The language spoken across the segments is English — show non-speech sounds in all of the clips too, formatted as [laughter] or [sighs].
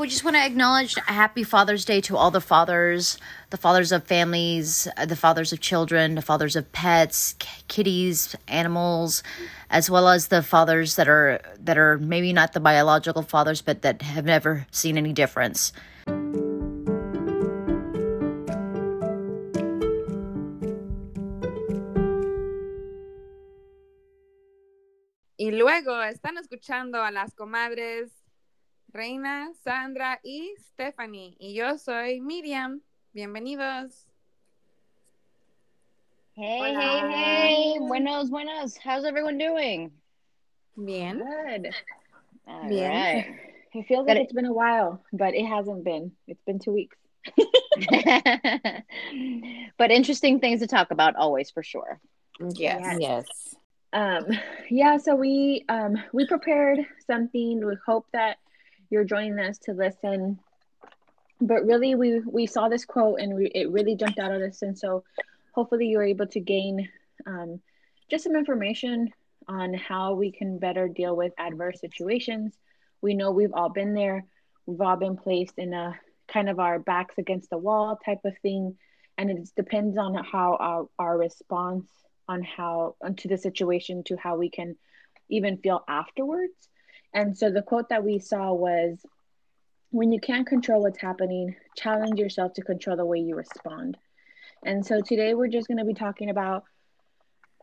we just want to acknowledge a happy Father's Day to all the fathers, the fathers of families, uh, the fathers of children, the fathers of pets, kitties, animals, as well as the fathers that are that are maybe not the biological fathers, but that have never seen any difference. Y luego están escuchando a las comadres Reina, Sandra y Stephanie. Y yo soy Miriam. Bienvenidos. Hey, Hola. hey, hey. Buenos, buenos. How's everyone doing? Bien. Good. All Bien. right. [laughs] It feels like it's been a while, but it hasn't been. It's been two weeks. [laughs] but interesting things to talk about always for sure. Yes. Yes. Um, yeah, so we um we prepared something. We hope that you're joining us to listen. But really, we we saw this quote and it really jumped out at us, and so hopefully you were able to gain um, just some information on how we can better deal with adverse situations. We know we've all been there. We've all been placed in a kind of our backs against the wall type of thing, and it depends on how our, our response on how to the situation to how we can even feel afterwards and so the quote that we saw was when you can't control what's happening, challenge yourself to control the way you respond. And so today we're just going to be talking about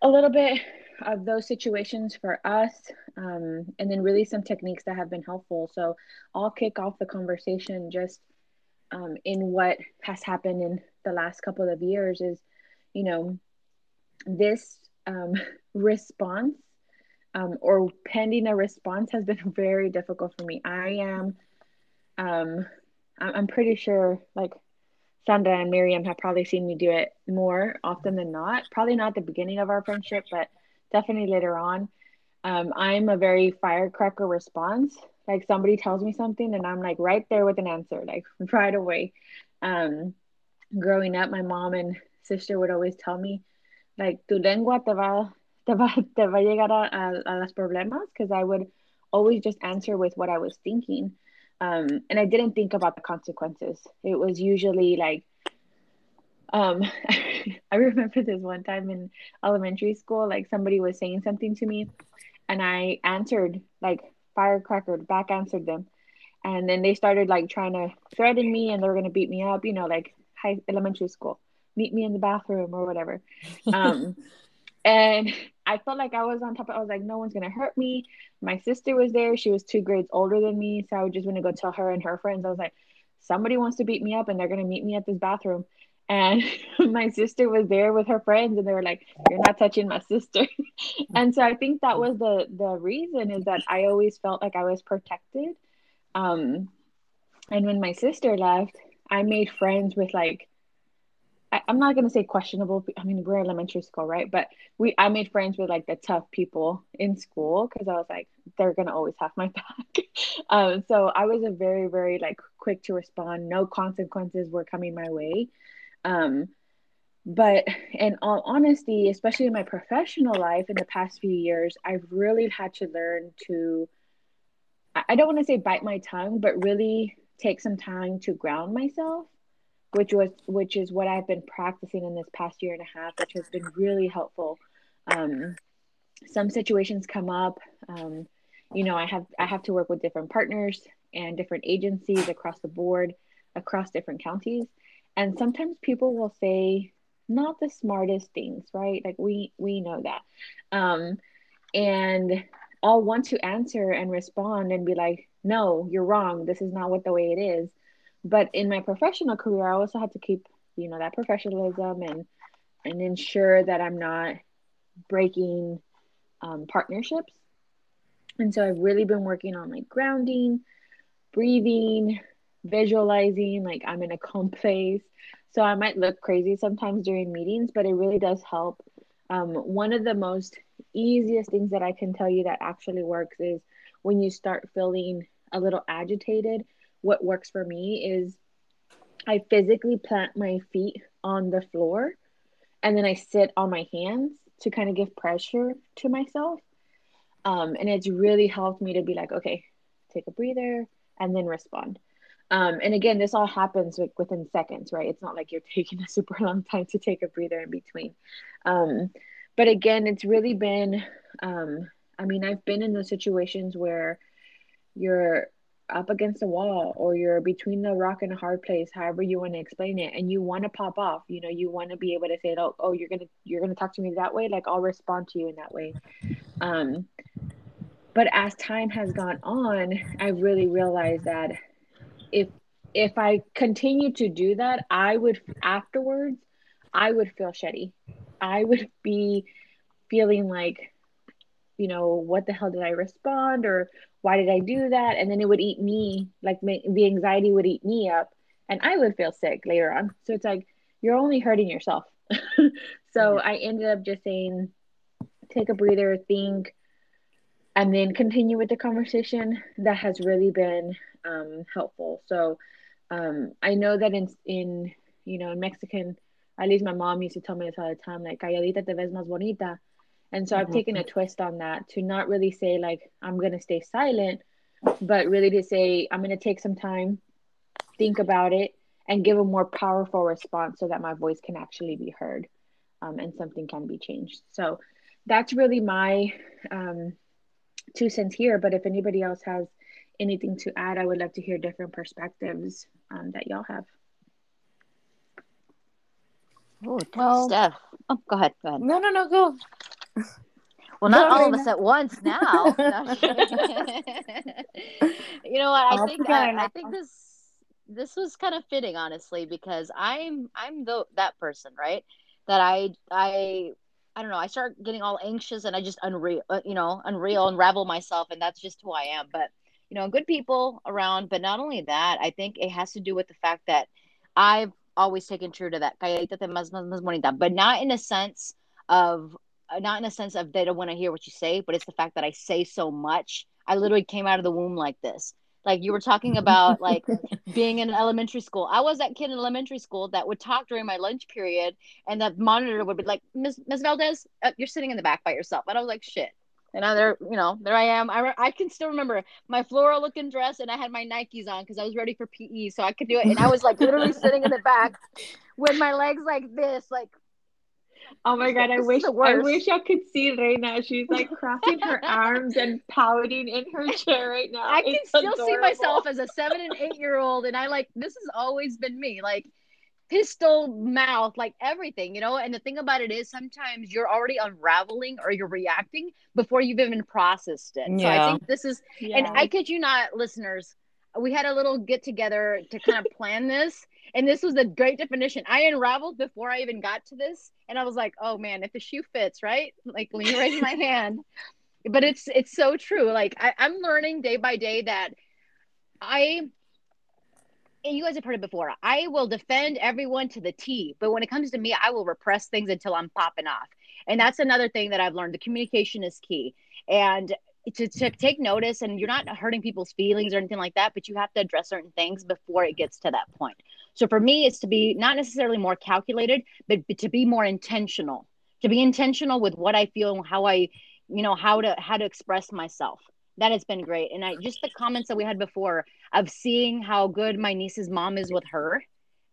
a little bit of those situations for us um, and then really some techniques that have been helpful. So I'll kick off the conversation just um, in what has happened in the last couple of years is, you know, this um, [laughs] response um, or pending a response has been [laughs] very difficult for me. I am, um, I'm pretty sure like Sandra and Miriam have probably seen me do it more often than not. Probably not the beginning of our friendship, but definitely later on. Um, I'm a very firecracker response. Like somebody tells me something and I'm like right there with an answer, like [laughs] right away. Um, growing up, my mom and sister would always tell me, like, tu lengua te va te va, [laughs] te va a llegar a, a, a los problemas because I would always just answer with what I was thinking. Um, and I didn't think about the consequences. It was usually like, um, [laughs] I remember this one time in elementary school, like somebody was saying something to me, and I answered like firecracker, back answered them, and then they started like trying to threaten me, and they were gonna beat me up, you know, like high elementary school, meet me in the bathroom or whatever. [laughs] Um, and I felt like I was on top of I was like, no one's gonna hurt me. My sister was there, she was two grades older than me. So I would just to go tell her and her friends. I was like, somebody wants to beat me up and they're gonna meet me at this bathroom. And [laughs] my sister was there with her friends and they were like, You're not touching my sister. [laughs] and so I think that was the the reason is that I always felt like I was protected. Um and when my sister left, I made friends with like I, am not gonna say questionable. I mean, we're elementary school, right? But we, I made friends with like the tough people in school because I was like, they're gonna always have my [laughs] back. um, so I was a very, very like quick to respond. No consequences were coming my way. Um, but in all honesty, especially in my professional life in the past few years, I've really had to learn to. I don't want to say bite my tongue, but really take some time to ground myself which was which is what I've been practicing in this past year and a half, which has been really helpful. Um, some situations come up. Um, you know, I have I have to work with different partners and different agencies across the board, across different counties, and sometimes people will say not the smartest things, right? Like we we know that, um, and I'll want to answer and respond and be like, no, you're wrong. This is not what the way it is but in my professional career i also had to keep you know that professionalism and and ensure that i'm not breaking um, partnerships. And so i've really been working on like grounding breathing visualizing like i'm in a calm [laughs] place. So i might look crazy sometimes during meetings but it really does help. Um, one of the most easiest things that i can tell you that actually works is when you start feeling a little agitated what works for me is I physically plant my feet on the floor and then I sit on my hands to kind of give pressure to myself. Um, and it's really helped me to be like, okay, take a breather and then respond. Um, and again, this all happens within seconds, right? It's not like you're [laughs] taking a super long time to take a breather in between. Um, but again, it's really been, um, I mean, I've been in those situations where you're up against a wall or you're between the rock and a hard place however you want to explain it and you want to pop off you know you want to be able to say oh, oh you're gonna you're gonna talk to me that way like i'll respond to you in that way. Um but as time has gone on i really realized that if if i continue to do that i would afterwards i would feel shitty. I would be feeling like you know what the hell did i respond or why did I do that? And then it would eat me, like the anxiety would eat me up, and I would feel sick later on. So it's like you're only hurting yourself. [laughs] so I ended up just saying, take a breather, think, and then continue with the conversation. That has really been um, helpful. So um, I know that in in you know in Mexican, at least my mom used to tell me this all the time, like calladita te ves más bonita. And so mm-hmm. I've taken a twist on that to not really say like I'm going to stay silent, but really to say I'm going to take some time, think about it, and give a more powerful response so that my voice can actually be heard um, and something can be changed. So that's really my um, two cents here. But if anybody else has anything to add, I would love to hear different perspectives um, that y'all have. Oh, well, Steph. Oh, go ahead. Go ahead. No, no, no, go. [laughs] Well, not all of us at once now. [laughs] [laughs] you know what? I think I, I, think this this was kind of fitting, honestly, because I'm I'm the that person, right? That I I I don't know. I start getting all anxious and I just unreal, uh, you know, unreal, unravel myself, and that's just who I am. But you know, good people around. But not only that, I think it has to do with the fact that I've always taken true to that, but not in a sense of uh, not in a sense of they don't want to hear what you say, but it's the fact that I say so much. I literally came out of the womb like this. Like you were talking [laughs] about, like being in elementary school. I was that kid in elementary school that would talk during my lunch period, and the monitor would be like, "Miss Miss Valdez, uh, you're sitting in the back by yourself." And I was like, "Shit." And now there, you know, there I am. I, I can still remember my floral looking dress, and I had my Nikes on because I was ready for PE, so I could do it. And I was like literally sitting in the back with my legs like this, like Oh my god, I wish I wish I could see Reina. She's like crossing her [laughs] arms and pouting in her chair right now. I can it's still adorable. see myself as a seven and eight year old, and I like this has always been me. Like pistol mouth, like everything, you know. And the thing about it is, sometimes you're already unraveling or you're reacting before you've even processed it. Yeah. So I think this is, yeah. and I kid you not, listeners, we had a little get together to kind of plan this, and this was a great definition. I unraveled before I even got to this, and I was like, "Oh man, if the shoe fits, right?" Like when you raise my [laughs] hand. But it's it's so true. Like I, I'm learning day by day that I and you guys have heard it before. I will defend everyone to the T, but when it comes to me, I will repress things until I'm popping off. And that's another thing that I've learned. The communication is key. And to, to take notice and you're not hurting people's feelings or anything like that, but you have to address certain things before it gets to that point. So for me, it's to be not necessarily more calculated, but, but to be more intentional, to be intentional with what I feel and how I, you know, how to how to express myself. That has been great. And I just the comments that we had before of seeing how good my niece's mom is with her,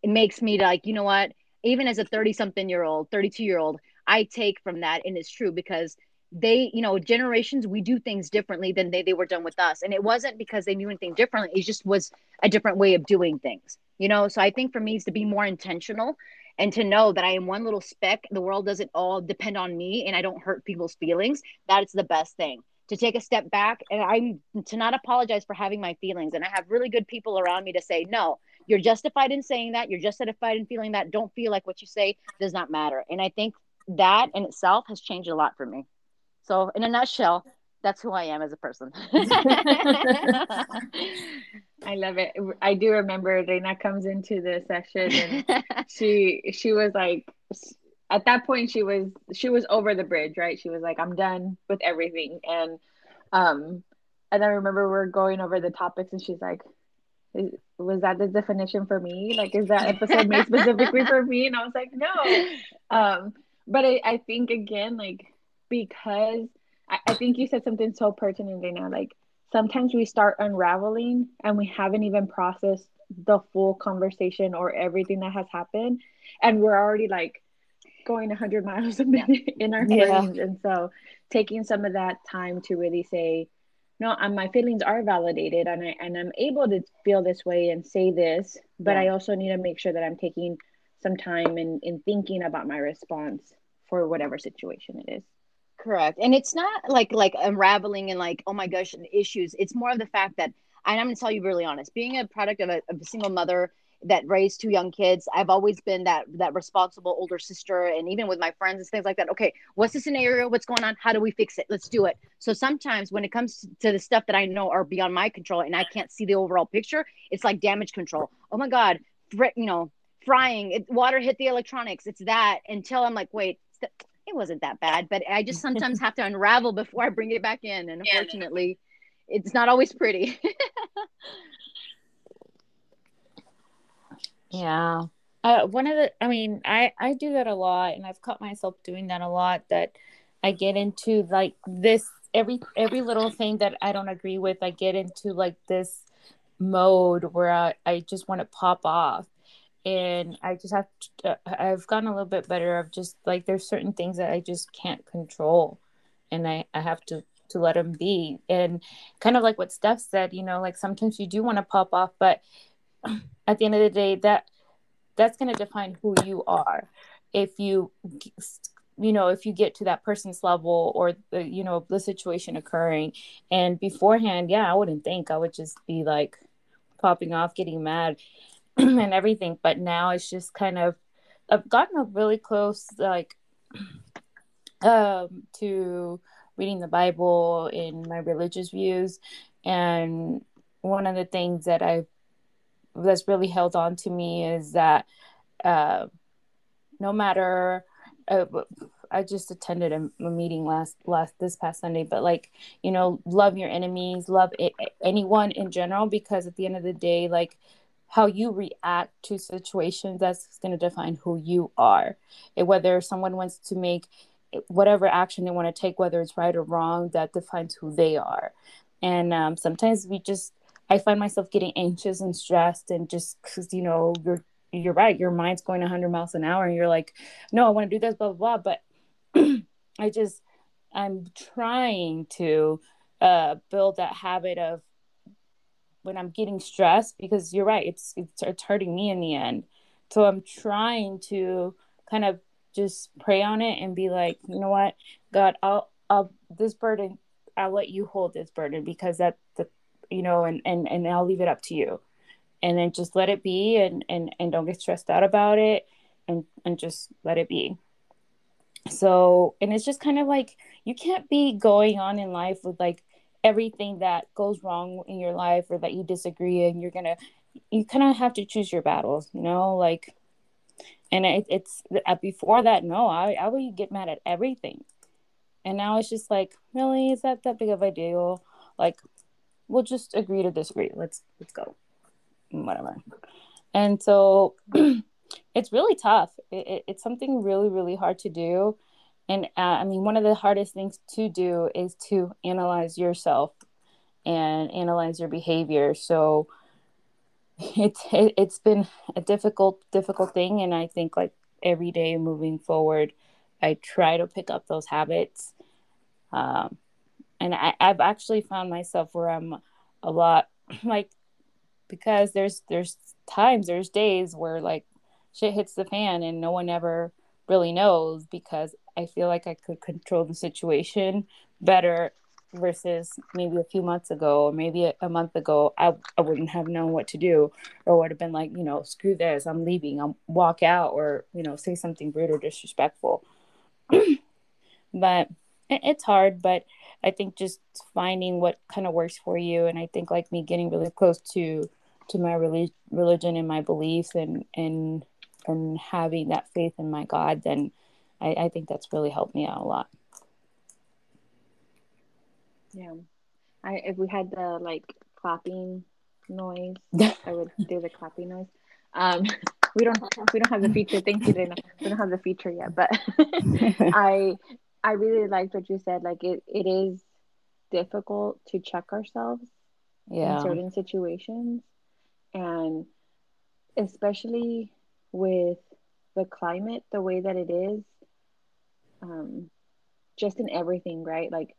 it makes me like, you know what, even as a 30 something year old, 32 year old, I take from that and it's true because they you know generations we do things differently than they, they were done with us. And it wasn't because they knew anything differently. It just was a different way of doing things you know? So i think for me is to be more intentional and to know that i am one little speck. The world doesn't all depend on me and i don't hurt people's feelings. That's the best thing. To take a step back and i'm to not apologize for having my feelings. And i have really good people around me to say no you're justified in saying that. You're justified in feeling that. Don't feel like what you say does not matter. And i think that in itself has changed a lot for me so, in a nutshell, that's who I am as a person. [laughs] I love it. I do remember Reina comes into the session and [laughs] she she was like at that point she was she was over the bridge, right? She was like I'm done with everything and um and I remember we're going over the topics and she's like was that the definition for me? Like is that episode made specifically for me? And I was like, no. [laughs] Um but I, I think again like because I, I think you said something so pertinent right now. Like sometimes we start unraveling and we haven't even processed the full conversation or everything that has happened and we're already like going 100 [laughs] miles a minute in our Yeah. brains and so taking some of that time to really say no um, my feelings are validated and, I, and i'm able to feel this way and say this but Yeah. i also need to make sure that i'm taking some time in, in thinking about my response for whatever situation it is Correct. And it's not like like unraveling and like, oh my gosh, issues. It's more of the fact that and I'm gonna tell you really honest, being a product of a, of a single mother that raised two young kids, I've always been that that responsible older sister and even with my friends and things like that. Okay, what's the scenario? What's going on? How do we fix it? Let's do it. So sometimes when it comes to the stuff that I know are beyond my control and I can't see the overall picture, it's like damage control. Oh my God, you know, frying, it, water hit the electronics. It's that until I'm like, wait, it wasn't that bad, but I just [laughs] sometimes have to unravel before I bring it back in. And unfortunately, it's not always pretty. [laughs] Yeah. Uh, one of the, I mean, I, I do that a lot and I've caught myself doing that a lot that I get into like this, every, every little thing that I don't agree with, I get into like this mode where I, I just want to pop off. And I just have to, uh, I've gotten a little bit better of just like, there's certain things that I just can't control and I, I have to, to let them be. And kind of like what Steph said, you know, like sometimes you do want to pop off, but [clears throat] at the end of the day that that's going to define who you are. If you you know if you get to that person's level or the you know the situation occurring. And beforehand yeah i wouldn't think. I would just be like popping off getting mad [clears throat] and everything but now it's just kind of i've gotten really close like [clears throat] um to reading the bible in my religious views. And one of the things that i've that's really held on to me is that uh, no matter uh, I just attended a, a, meeting last last this past Sunday, but like you know, love your enemies, love it, anyone in general, because at the end of the day, like how you react to situations that's going to define who you are. And whether someone wants to make whatever action they want to take, whether it's right or wrong, that defines who they are. And um, sometimes we just I find myself getting anxious and stressed, and just because you know you're you're right, your mind's going 100 miles an hour, and you're like, no, I want to do this, blah blah blah. But [clears throat] I just I'm trying to uh, build that habit of when I'm getting stressed because you're right, it's it's it's hurting me in the end. So I'm trying to kind of just pray on it and be like, you know what, God, I'll I'll this burden, I'll let you hold this burden because that the you know and and and i'll leave it up to you. And then just let it be and and and don't get stressed out about it and and just let it be. So and it's just kind of like you can't be going on in life with like everything that goes wrong in your life or that you disagree and you're gonna you kind of have to choose your battles you know like and it, it's uh, before that no I, I would get mad at everything and now it's just like really is that that big of a deal like we'll just agree to disagree. Let's let's go, whatever. And so [clears throat] it's really tough. It, it, it's something really really hard to do. And uh, I mean, one of the hardest things to do is to analyze yourself and analyze your behavior. So it's it, it's been a difficult difficult thing, and I think like every day moving forward, I try to pick up those habits. Um, and I, I've actually found myself where I'm a lot [clears throat] like because there's there's times there's days where like shit hits the fan and no one ever really knows because I feel like I could control the situation better versus maybe a few months ago or maybe a, a month ago I, I wouldn't have known what to do or would have been like you know screw this i'm leaving i'll walk out or you know say something rude or disrespectful. [clears throat] But it, it's hard but I think just finding what kind of works for you, and I think like me getting really close to to my relig- religion and my beliefs, and and and having that faith in my God, then I, I think that's really helped me out a lot. Yeah, I if we had the like clapping noise, I would [laughs] do the clapping noise. Um, [laughs] we don't we don't have the feature. Thank you, Dana. We don't have the feature yet, but [laughs] I I really liked what you said. Like it, it is difficult to check ourselves Yeah. in certain situations and especially with the climate the way that it is um just in everything right? Like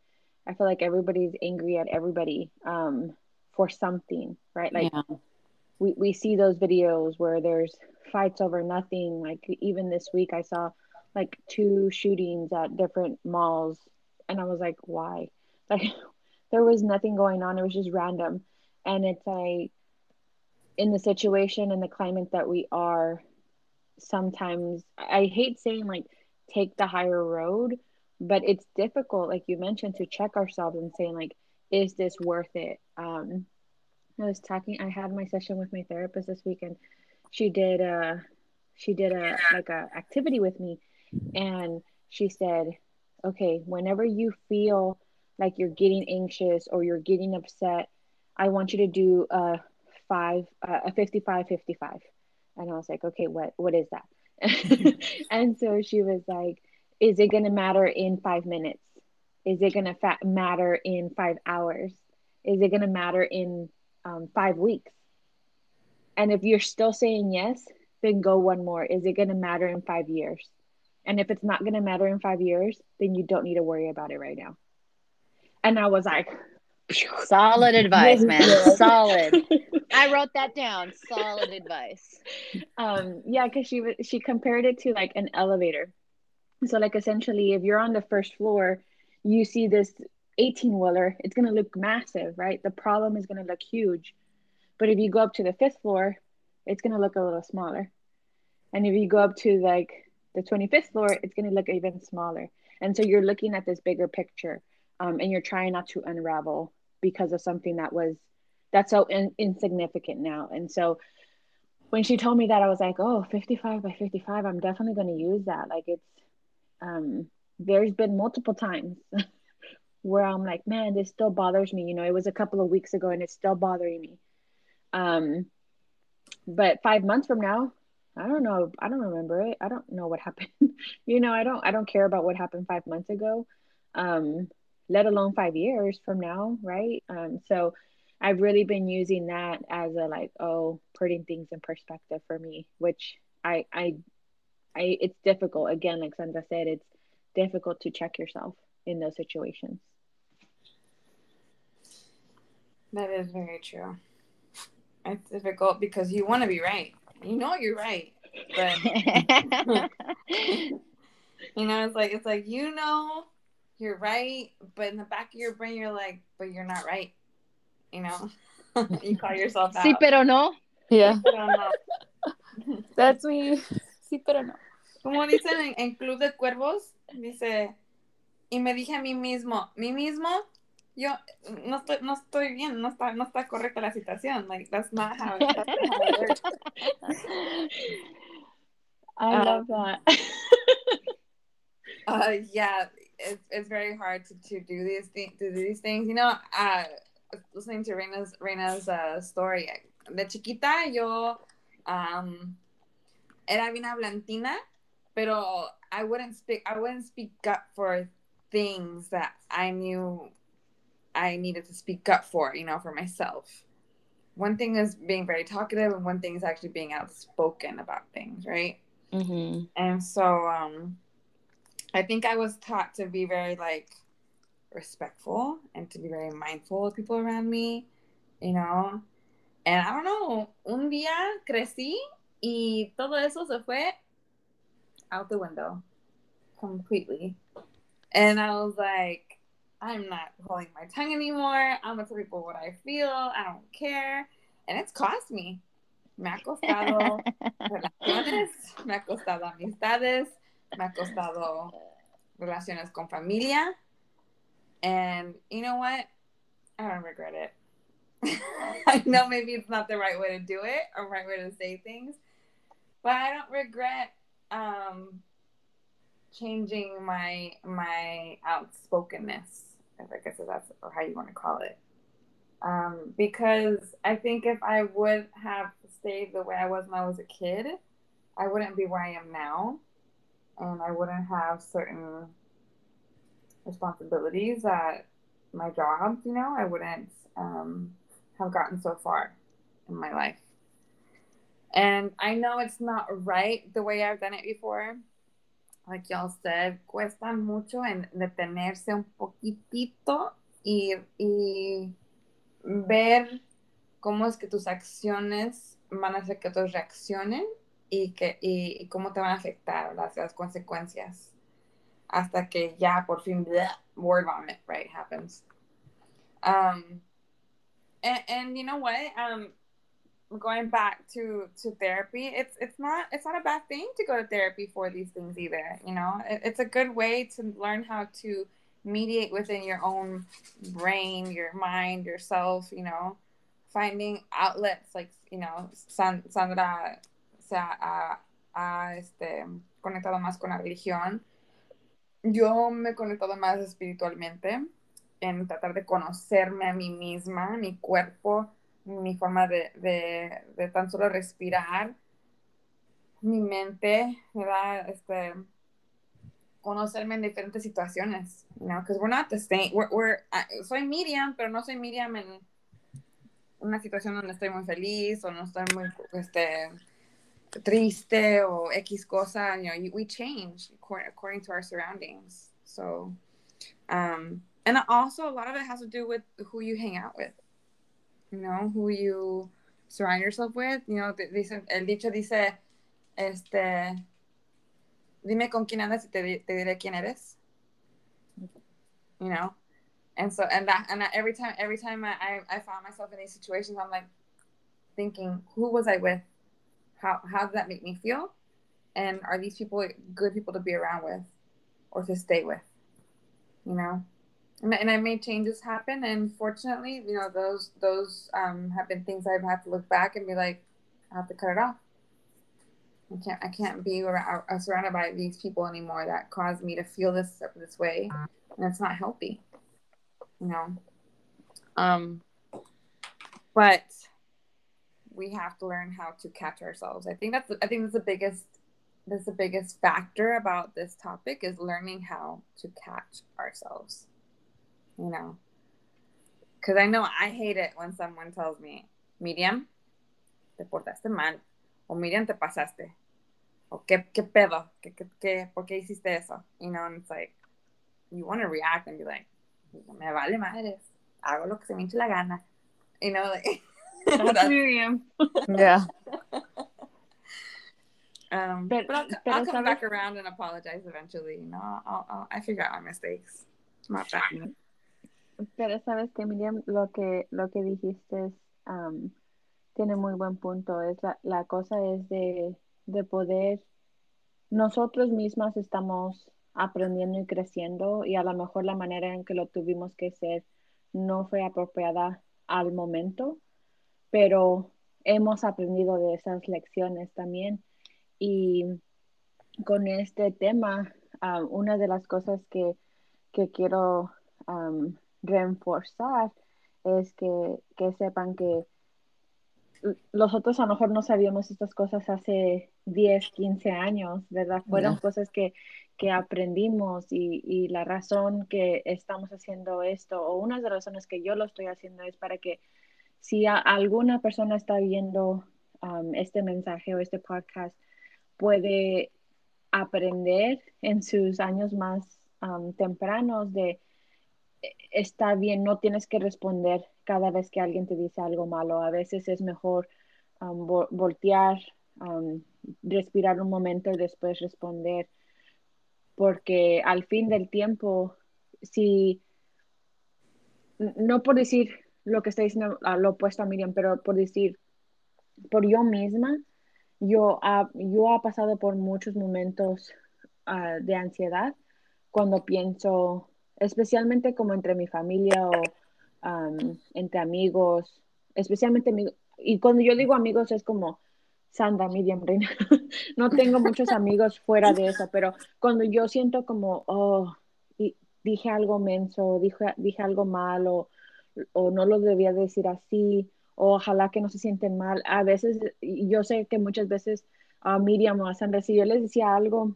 i feel like everybody's angry at everybody um for something right? Like yeah. we, we see those videos where there's fights over nothing. Like even this week i saw like two shootings at different malls and i was like why? [laughs] Like there was nothing going on. It was just random. And it's like in the situation and the climate that we are sometimes i hate saying like take the higher road but it's difficult like you mentioned to check ourselves and saying like is this worth it? Um i was talking i had my session with my therapist this week and she did a she did a like a activity with me and she said okay whenever you feel like you're getting anxious or you're getting upset i want you to do a five uh, a 55 55 and i was like okay what what is that [laughs] and so she was like is it going to matter in five minutes? Is it going to fa- matter in five hours? Is it going to matter in um, five weeks? And if you're still saying yes then go one more. Is it going to matter in five years? And if it's not going to matter in five years then you don't need to worry about it right now. And i was like Solid [laughs] advice, man. Solid. [laughs] I wrote that down. Solid advice. um yeah because she was she compared it to like an elevator so like essentially if you're on the first floor you see this 18 wheeler it's going to look massive right the problem is going to look huge but if you go up to the fifth floor it's going to look a little smaller and if you go up to like the 25th floor it's going to look even smaller and so you're looking at this bigger picture um, and you're trying not to unravel because of something that was that's so in, insignificant now. And so when she told me that i was like oh 55 by 55 i'm definitely going to use that. Like it's um there's been multiple times [laughs] where i'm like man this still bothers me. You know it was a couple of weeks ago and it's still bothering me. Um but five months from now i don't know. I don't remember it. I don't know what happened. [laughs] You know i don't i don't care about what happened five months ago. Um let alone five years from now right um so I've really been using that as a like, oh, putting things in perspective for me, which I I I it's difficult. Again, like Sandra said, it's difficult to check yourself in those situations. That is very true. It's difficult because you want to be right. You know you're right, but [laughs] [laughs] you know it's like it's like you know you're right, but in the back of your brain you're like, but you're not right. You know, [laughs] you call yourself out. Sí, pero no. Yeah. Don't know. That's me. Sí, pero no. Como dicen en, en Club de Cuervos, dice, y me dije a mí mismo, mí mismo, yo no estoy, no estoy bien, no está, no está correcta la situación. Like, that's not how, that's not how it works. [laughs] I Um, love that. [laughs] Uh, yeah, it's, it's very hard to, to do these things. To do these things, you know. Uh, listening to Reina's Reina's uh, story. De chiquita yo um, era bien hablantina, pero I wouldn't speak. I wouldn't speak up for things that I knew I needed to speak up for. You know, for myself. One thing is being very talkative, and one thing is actually being outspoken about things, right? Mm-hmm. And so um I think I was taught to be very like respectful and to be very mindful of people around me, you know. And I don't know, un día crecí y todo eso se fue out the window completely. And I was like, I'm not holding my tongue anymore. I'm gonna tell people what I feel. I don't care. And it's cost me. Me ha costado [laughs] relaciones, me ha costado amistades, me ha costado relaciones con familia. And you know what? I don't regret it. [laughs] I know maybe it's not the right way to do it or right way to say things, but I don't regret um, changing my my outspokenness. If I guess that's or how you want to call it. Um, because I think if I would have stayed the way I was when I was a kid, I wouldn't be where I am now, and I wouldn't have certain responsibilities that my job, you know, I wouldn't um, have gotten so far in my life. And I know it's not right the way I've done it before. Like y'all said, cuesta mucho en detenerse un poquitito y, y ver cómo es que tus acciones van a hacer que otros reaccionen y, que, y, y cómo te van a afectar las, las consecuencias. Hasta que ya por fin bleh, word vomit right happens. Um and, and you know what? Um going back to to therapy it's it's not it's not a bad thing to go to therapy for these things either you know? It, it's a good way to learn how to mediate within your own brain your mind yourself you know? Finding outlets like you know Sandra se ha, ha este, conectado más con la religión. Yo me he conectado más espiritualmente en tratar de conocerme a mí misma, mi cuerpo, mi forma de, de, de tan solo respirar, mi mente, ¿verdad? Este, conocerme en diferentes situaciones, you know, because we're not the same, we're, we're, uh, soy medium, pero no soy medium en una situación donde estoy muy feliz o no estoy muy, este, triste o X cosa, you know, we change according to our surroundings. So, um, and also a lot of it has to do with who you hang out with, you know, who you surround yourself with. You know, dice, el dicho dice, este, dime con quién andas y te, te diré quién eres. You know, and so and that and that every time every time I, I I found myself in these situations, I'm like thinking, who was I with? How how does that make me feel? And are these people good people to be around with or to stay with? You know? And, and i made changes happen and fortunately you know those those um, have been things i've had to look back and be like i have to cut it off. I can't i can't be around, uh, surrounded by these people anymore that cause me to feel this this way. And it's not healthy you know? Um but we have to learn how to catch ourselves. I think that's I think that's the biggest that's the biggest factor about this topic is learning how to catch ourselves. You know, because I know I hate it when someone tells me, Miriam, te portaste mal, o Miriam, te pasaste, o qué, qué pedo, ¿Qué, qué, qué, por qué hiciste eso, you know, and it's like, you want to react and be like, me vale madres, hago lo que se me hinche la gana, you know, like. [laughs] That's, Miriam. yeah. Um, but, but I'll, I'll come back around and apologize eventually. You know, I'll, I'll, I figure out my mistakes. Not that. Pero sabes que Miriam, lo que lo que dijiste es, um, tiene muy buen punto. Es la, la cosa es de, de poder. Nosotros mismas estamos aprendiendo y creciendo y a lo mejor la manera en que lo tuvimos que hacer no fue apropiada al momento, pero hemos aprendido de esas lecciones también. Y con este tema, ah, una de las cosas que, quiero um, reforzar es que, sepan que nosotros a lo mejor no sabíamos estas cosas hace 10, 15 años, ¿verdad? Fueron cosas que, aprendimos y, y, la razón que estamos haciendo esto, o una de las razones que yo lo estoy haciendo es para que si alguna persona está viendo um, este mensaje o este podcast, puede aprender en sus años más um, tempranos de e, está bien, no tienes que responder cada vez que alguien te dice algo malo. A veces es mejor um, voltear, respirar un momento y después responder. Porque al fin del tiempo, si no por decir lo que está diciendo lo opuesto a Miriam, pero por decir, por yo misma, yo, ha, yo ha pasado por muchos momentos ah, de ansiedad cuando pienso, especialmente como entre mi familia o entre amigos, especialmente y cuando yo digo amigos es como Sandra, Miriam, Reina, [laughs] no tengo muchos amigos fuera de eso, pero cuando yo siento como, oh, dije algo menso, dije, dije algo malo, o no lo debía decir así, o ojalá que no se sienten mal. A veces, yo sé que muchas veces a Miriam o a Sandra, si yo les decía algo,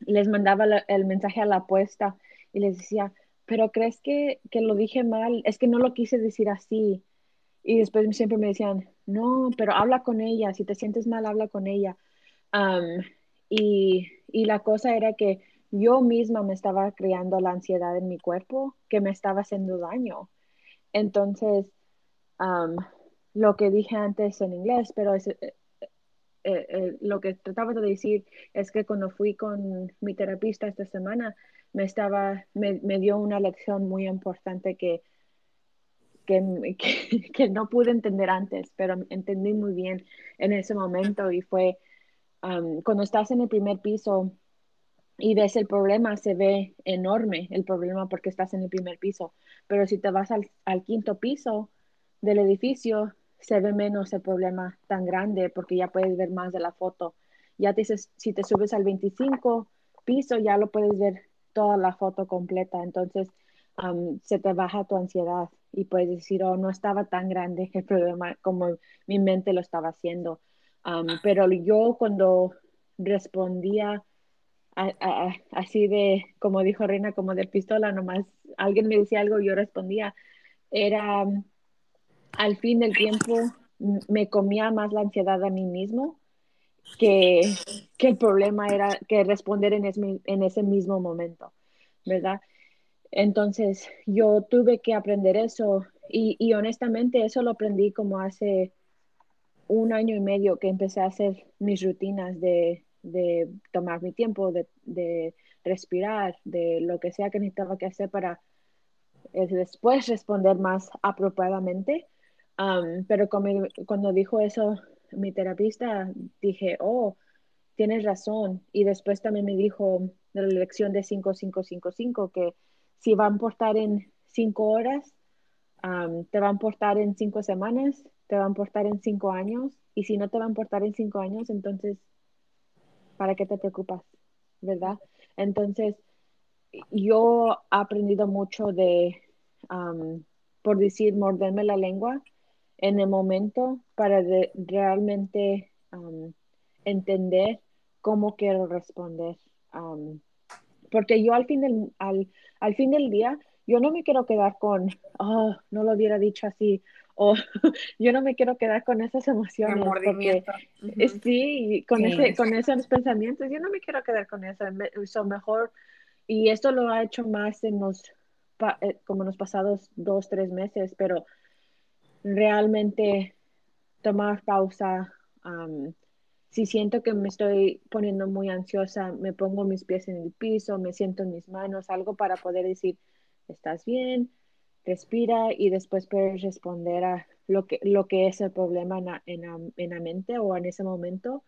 les mandaba el mensaje a la apuesta y les decía, pero crees que, que lo dije mal, es que no lo quise decir así. Y después siempre me decían, no, pero habla con ella, si te sientes mal, habla con ella. Um, y, y la cosa era que yo misma me estaba creando la ansiedad en mi cuerpo que me estaba haciendo daño. Entonces, lo que dije antes en inglés, pero es, eh, eh, eh, lo que trataba de decir es que cuando fui con mi terapista esta semana, me, estaba, me, me dio una lección muy importante que, que, [laughs] que, no pude entender antes, pero entendí muy bien en ese momento y fue cuando estás en el primer piso y ves el problema, se ve enorme el problema porque estás en el primer piso, pero si te vas al, al quinto piso del edificio, se ve menos el problema tan grande porque ya puedes ver más de la foto. Ya te dices, si te subes al 25 piso, ya lo puedes ver toda la foto completa. Entonces, se te baja tu ansiedad y puedes decir, oh, no estaba tan grande el problema como mi mente lo estaba haciendo. pero yo cuando respondía así de, como dijo Reina, como de pistola, nomás alguien me decía algo, yo respondía, era al fin del tiempo me comía más la ansiedad a mí mismo que, que el problema era que responder en ese, en ese mismo momento, ¿verdad? Entonces yo tuve que aprender eso y, y, honestamente eso lo aprendí como hace un año y medio que empecé a hacer mis rutinas de, de tomar mi tiempo, de, de, respirar, de lo que sea que necesitaba que hacer para eh, después responder más apropiadamente pero cuando, dijo eso mi terapista, dije, oh, tienes razón. Y después también me dijo de la lección de 5555 que si va a importar en cinco horas, te va a importar en cinco semanas, te va a importar en cinco años. Y si no te va a importar en cinco años, entonces, ¿para qué te preocupas? ¿Verdad? Entonces, yo he aprendido mucho de, por decir, morderme la lengua en el momento para realmente um, entender cómo quiero responder. Um, porque yo al fin, del, al, al fin del día, yo no me quiero quedar con, oh, no lo hubiera dicho así, o [laughs] yo no me quiero quedar con esas emociones. Porque, Sí, con, Ese, con esos pensamientos, yo no me quiero quedar con eso. Eso mejor, y esto lo ha hecho más en los, eh, como en los pasados dos, tres meses, pero realmente tomar pausa. si siento que me estoy poniendo muy ansiosa, me pongo mis pies en el piso, me siento en mis manos, algo para poder decir, estás bien, respira y después puedes responder a lo que, lo que es el problema en la, mente o en ese momento.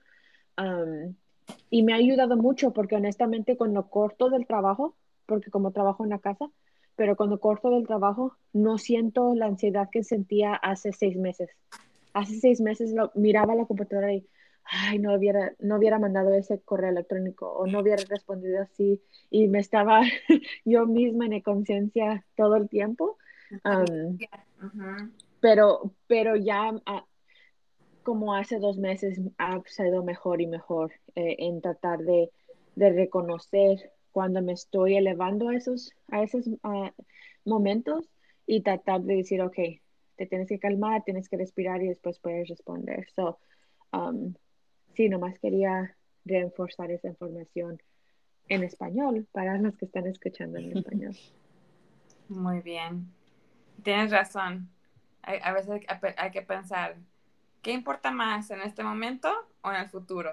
y me ha ayudado mucho porque honestamente cuando corto del trabajo, porque como trabajo en la casa, pero cuando corto del trabajo no siento la ansiedad que sentía hace seis meses. Hace seis meses miraba la computadora y, ay, no hubiera, no hubiera mandado ese correo electrónico o no hubiera respondido así y me estaba [laughs] yo misma en conciencia todo el tiempo. Pero, pero ya ah, como hace dos meses ha sido mejor y mejor eh, en tratar de, de reconocer cuando me estoy elevando a esos, a esos momentos y tratar de decir, ok, te tienes que calmar, tienes que respirar y después puedes responder. So, um, sí, nomás quería reforzar esa información en español para los que están escuchando en español. [laughs] Muy bien. Tienes razón. a veces hay que pensar, ¿qué importa más en este momento o en el futuro?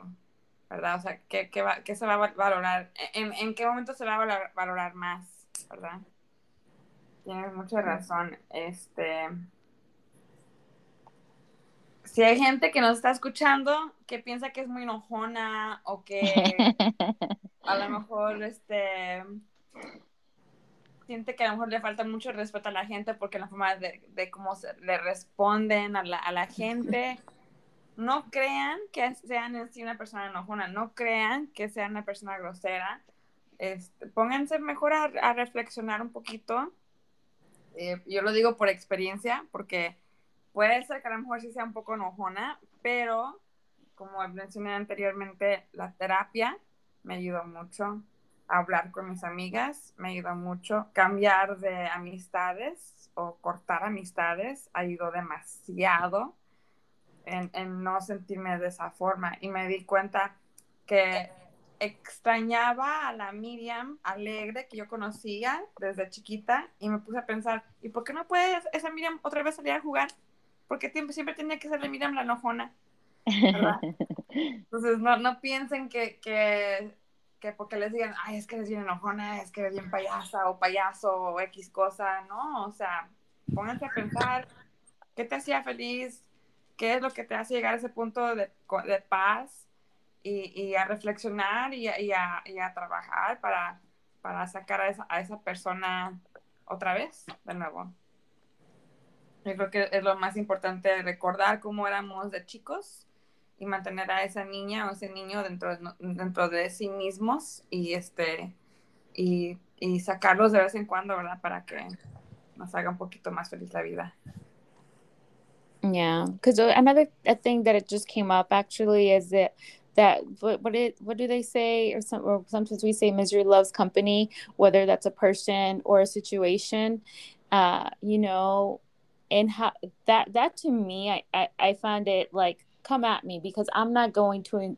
¿verdad? O sea, ¿qué, qué, se va a valorar? ¿En, ¿En, qué momento se va a valorar, más? ¿Verdad? Tienes mucha razón. Este. Si hay gente que nos está escuchando que piensa que es muy enojona o que [laughs] a lo mejor este siente que a lo mejor le falta mucho respeto a la gente porque la forma de, de cómo se, le responden a la, a la gente [laughs] no crean que sean así una persona enojona, no crean que sean una persona grosera. Este, pónganse mejor a, reflexionar un poquito. Eh, yo lo digo por experiencia, porque puede ser que a lo mejor sí sea un poco enojona, pero como mencioné anteriormente, la terapia me ayudó mucho. Hablar con mis amigas me ayudó mucho. Cambiar de amistades o cortar amistades ayudó demasiado en, en, no sentirme de esa forma. Y me di cuenta que extrañaba a la Miriam alegre que yo conocía desde chiquita y me puse a pensar, ¿y por qué no puede esa Miriam otra vez salir a jugar? Porque siempre, siempre tenía que ser la Miriam la enojona. [laughs] Entonces, no, no piensen que, que, que, porque les digan, ay, es que eres bien enojona, es que eres bien payasa o payaso o X cosa, no, o sea, pónganse a pensar qué te hacía feliz, qué es lo que te hace llegar a ese punto de, de paz y, y, a reflexionar y, y, a, y, a, trabajar para, para sacar a esa, a esa persona otra vez, de nuevo. Yo creo que es lo más importante recordar cómo éramos de chicos y mantener a esa niña o ese niño dentro de, dentro de sí mismos y este y, y sacarlos de vez en cuando, ¿verdad? Para que nos haga un poquito más feliz la vida. Yeah, because another thing that it just came up actually is that that what what it what do they say or some or sometimes we say misery loves company, whether that's a person or a situation, uh, you know, and how that that to me I I, I find it like come at me because I'm not going to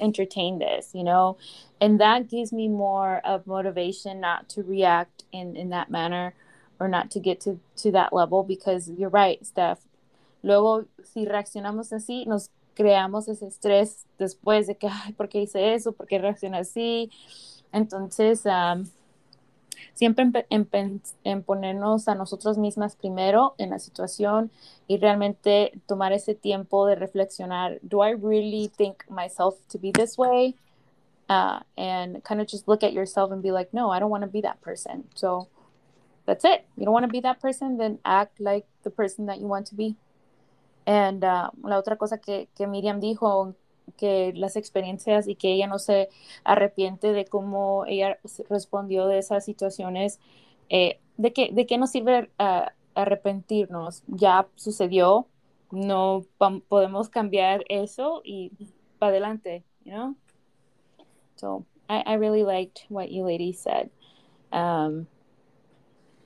entertain this, you know? And that gives me more of motivation not to react in, in that manner or not to get to, to that level because you're right, Steph. Luego, si reaccionamos así, nos creamos ese estrés después de que, [laughs] ay, ¿por qué hice eso? ¿Por qué reaccioné así? Entonces, um, siempre en, ponernos a nosotros mismas primero en la situación y realmente tomar ese tiempo de reflexionar, do I really think myself to be this way? Uh, and kind of just look at yourself and be like, no, I don't want to be that person. So that's it. You don't want to be that person, then act like the person that you want to be. And uh, la otra cosa que, que Miriam dijo que las experiencias y que ella no se arrepiente de cómo ella respondió de esas situaciones, eh, de, qué, de qué nos sirve uh, arrepentirnos, ya sucedió, no podemos cambiar eso y para adelante, you know? So I, I really liked what you ladies said. Um,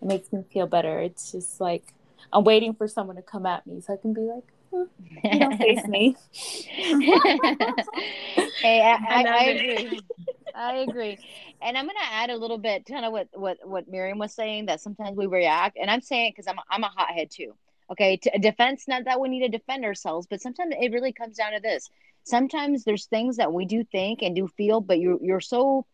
it makes me feel better. It's just like I'm waiting for someone to come at me so I can be like, you don't face me. [laughs] hey, I, I, I, agree. I agree. And I'm gonna add a little bit, kind of what what what Miriam was saying that sometimes we react, and I'm saying because I'm I'm a hothead too. Okay, to, defense, not that we need to defend ourselves, but sometimes it really comes down to this. Sometimes there's things that we do think and do feel, but you're you're so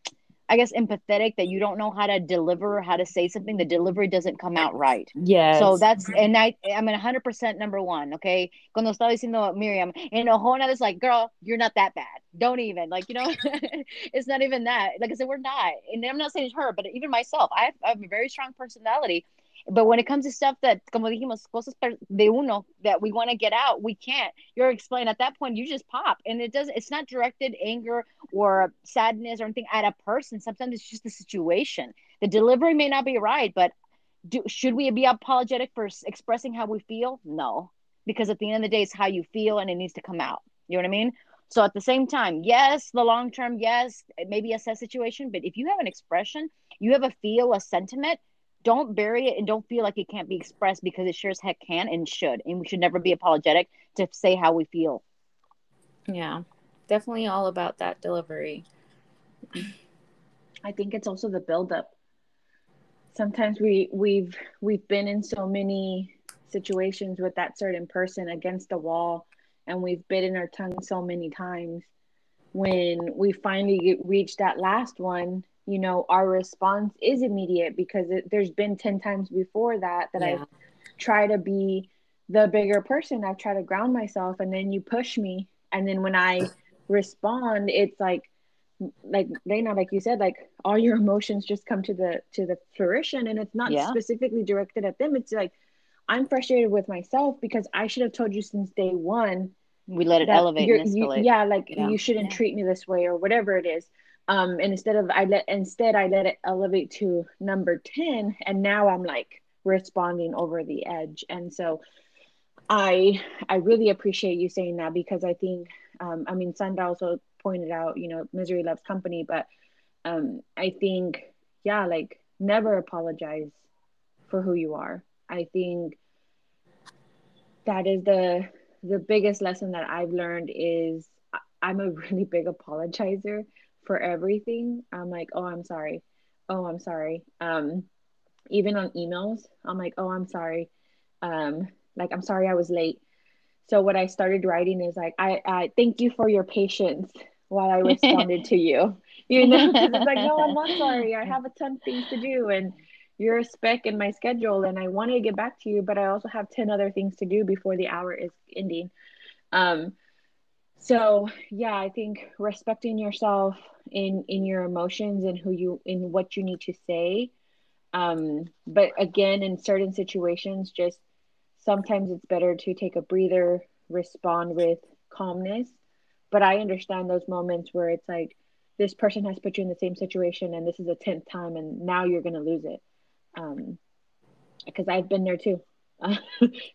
I guess empathetic that you don't know how to deliver, how to say something. The delivery doesn't come out right. Yeah. So that's and I I'm in 100 percent number one. Okay. Cuando estaba diciendo Miriam, and Ohona is like, girl, you're not that bad. Don't even like you know, [laughs] it's not even that. Like I said, we're not, and I'm not saying it's her, but even myself, I have, I have a very strong personality. But when it comes to stuff that, como dijimos, cosas de uno that we want to get out, we can't. You're explaining at that point, you just pop, and it doesn't. It's not directed anger or sadness or anything at a person. Sometimes it's just the situation. The delivery may not be right, but do, should we be apologetic for expressing how we feel? No, because at the end of the day, it's how you feel, and it needs to come out. You know what I mean? So at the same time, yes, the long term, yes, it may be a sad situation, but if you have an expression, you have a feel, a sentiment, don't bury it and don't feel like it can't be expressed because it sure as heck can and should. And we should never be apologetic to say how we feel. Yeah, definitely all about that delivery. I think it's also the buildup. Sometimes we we've we've been in so many situations with that certain person against the wall, and we've bitten our tongue so many times. When we finally reach that last one, you know our response is immediate because it, there's been 10 times before that that yeah. i try to be the bigger person i've tried to ground myself and then you push me and then when i respond it's like like Lena, like you said, like all your emotions just come to the to the fruition, and it's not yeah. specifically directed at them. It's like I'm frustrated with myself because I should have told you since day one. We let it elevate and escalate. You, yeah, like yeah. you shouldn't yeah. treat me this way or whatever it is um and instead of i let instead i let it elevate to number 10 and now i'm like responding over the edge and so i i really appreciate you saying that because i think um i mean sandra also pointed out you know misery loves company but um, I think, yeah, like never apologize for who you are. I think that is the the biggest lesson that I've learned is I'm a [laughs] really big apologizer for everything. I'm like, oh, I'm sorry. Oh, I'm sorry. Um, even on emails, I'm like, oh, I'm sorry. Um, like, I'm sorry I was late. So what I started writing is like, I, I thank you for your patience while I responded to you. [laughs] You know, it's like, no, I'm not sorry. I have a ton of things to do, and you're a speck in my schedule, and I want to get back to you, but I also have ten other things to do before the hour is ending. Um, so yeah, I think respecting yourself in in your emotions and who you in what you need to say. Um, but again, in certain situations, just sometimes it's better to take a breather, respond with calmness. But I understand those moments where it's like this person has put you in the same situation and this is a 10th time and now you're going to lose it. Um, because I've been there too. [laughs]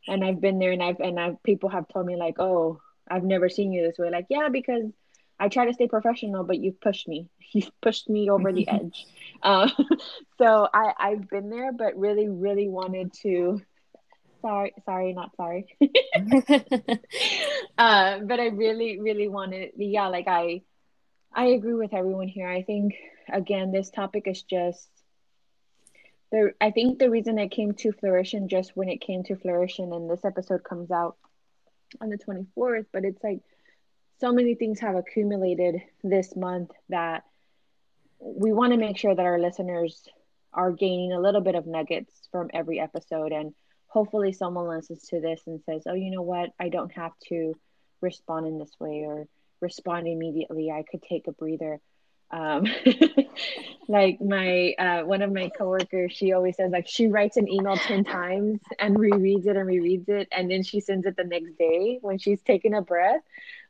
and I've been there and I've, and I've, people have told me like, oh, I've never seen you this way. Like, yeah, because I try to stay professional, but you've pushed me. [laughs] You've pushed me over the [laughs] edge. Uh, [laughs] so I, I've been there, but really, really wanted to sorry sorry not sorry uh, but i really really wanted yeah like i i agree with everyone here i think again this topic is just the i think the reason it came to fruition just when it came to fruition and this episode comes out on the 24th but it's like so many things have accumulated this month that we want to make sure that our listeners are gaining a little bit of nuggets from every episode and hopefully someone listens to this and says, oh, you know what? I don't have to respond in this way or respond immediately. I could take a breather. Um, [laughs] like my uh, one of my coworkers, she always says like she writes an email ten times and rereads it and rereads it, and then she sends it the next day when she's taking a breath,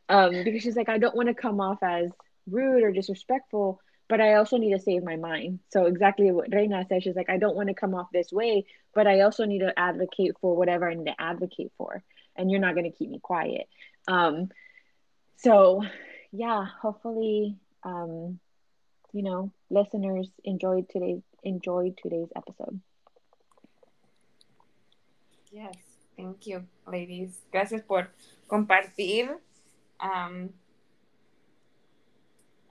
um, because she's like, I don't want to come off as rude or disrespectful, but I also need to save my mind. So exactly what Reina says she's like, I don't want to come off this way, but I also need to advocate for whatever I need to advocate for, and you're not going to keep me quiet. Um, so yeah, hopefully, um, you know, listeners enjoyed today's enjoyed today's episode. Yes, thank you, ladies. Gracias por compartir. Um,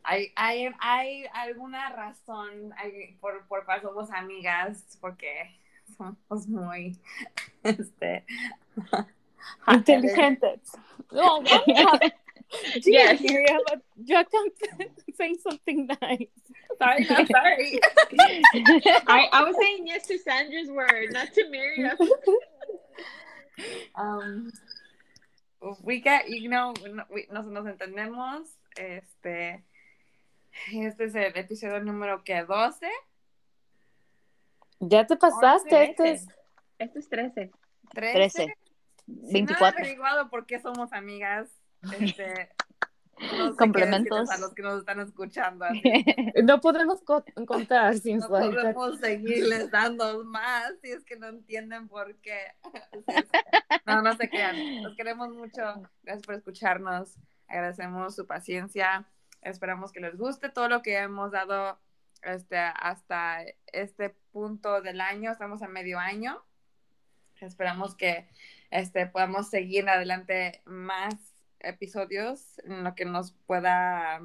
hay, hay, hay alguna razón hay, por, por cual somos amigas, porque somos muy [laughs] este, [laughs] inteligentes. No, yes. Miriam, you [laughs] say something nice. Sorry, not sorry. [laughs] I, I was saying yes to Sandra's word, not to Miriam. [laughs] Um, we get, you know, we, nos, nos entendemos, este, Este es el episodio número que 12. Ya te pasaste, este es, este es 13. 13. 24. Si no averiguado por qué somos amigas, este, [laughs] no complementos a los que nos están escuchando. [laughs] no podemos contar sin No podemos seguirles dando más si es que no entienden por qué. [laughs] No, no se crean. Los queremos mucho. Gracias por escucharnos. Agradecemos su paciencia. Esperamos que les guste todo lo que hemos dado este, hasta este punto del año. Estamos a medio año. Esperamos que este, podamos seguir adelante más episodios en lo que nos pueda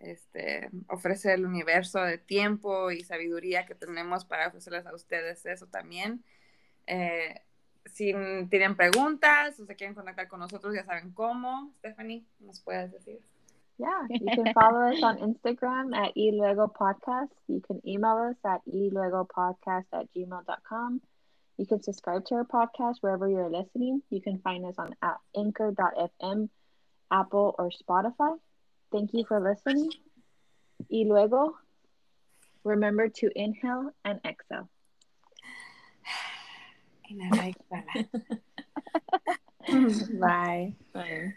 este, ofrecer el universo de tiempo y sabiduría que tenemos para ofrecerles a ustedes eso también. Eh, si tienen preguntas o se quieren contactar con nosotros, ya saben cómo. Stephanie, ¿nos puedes decir? Yeah, you can follow us on Instagram at eluego podcast. You can email us at eluegopodcast at gmail.com. You can subscribe to our podcast wherever you're listening. You can find us on anchor.fm, Apple, or Spotify. Thank you for listening. Y luego, remember to inhale and exhale. [sighs] [laughs] Bye. Bye. Bye.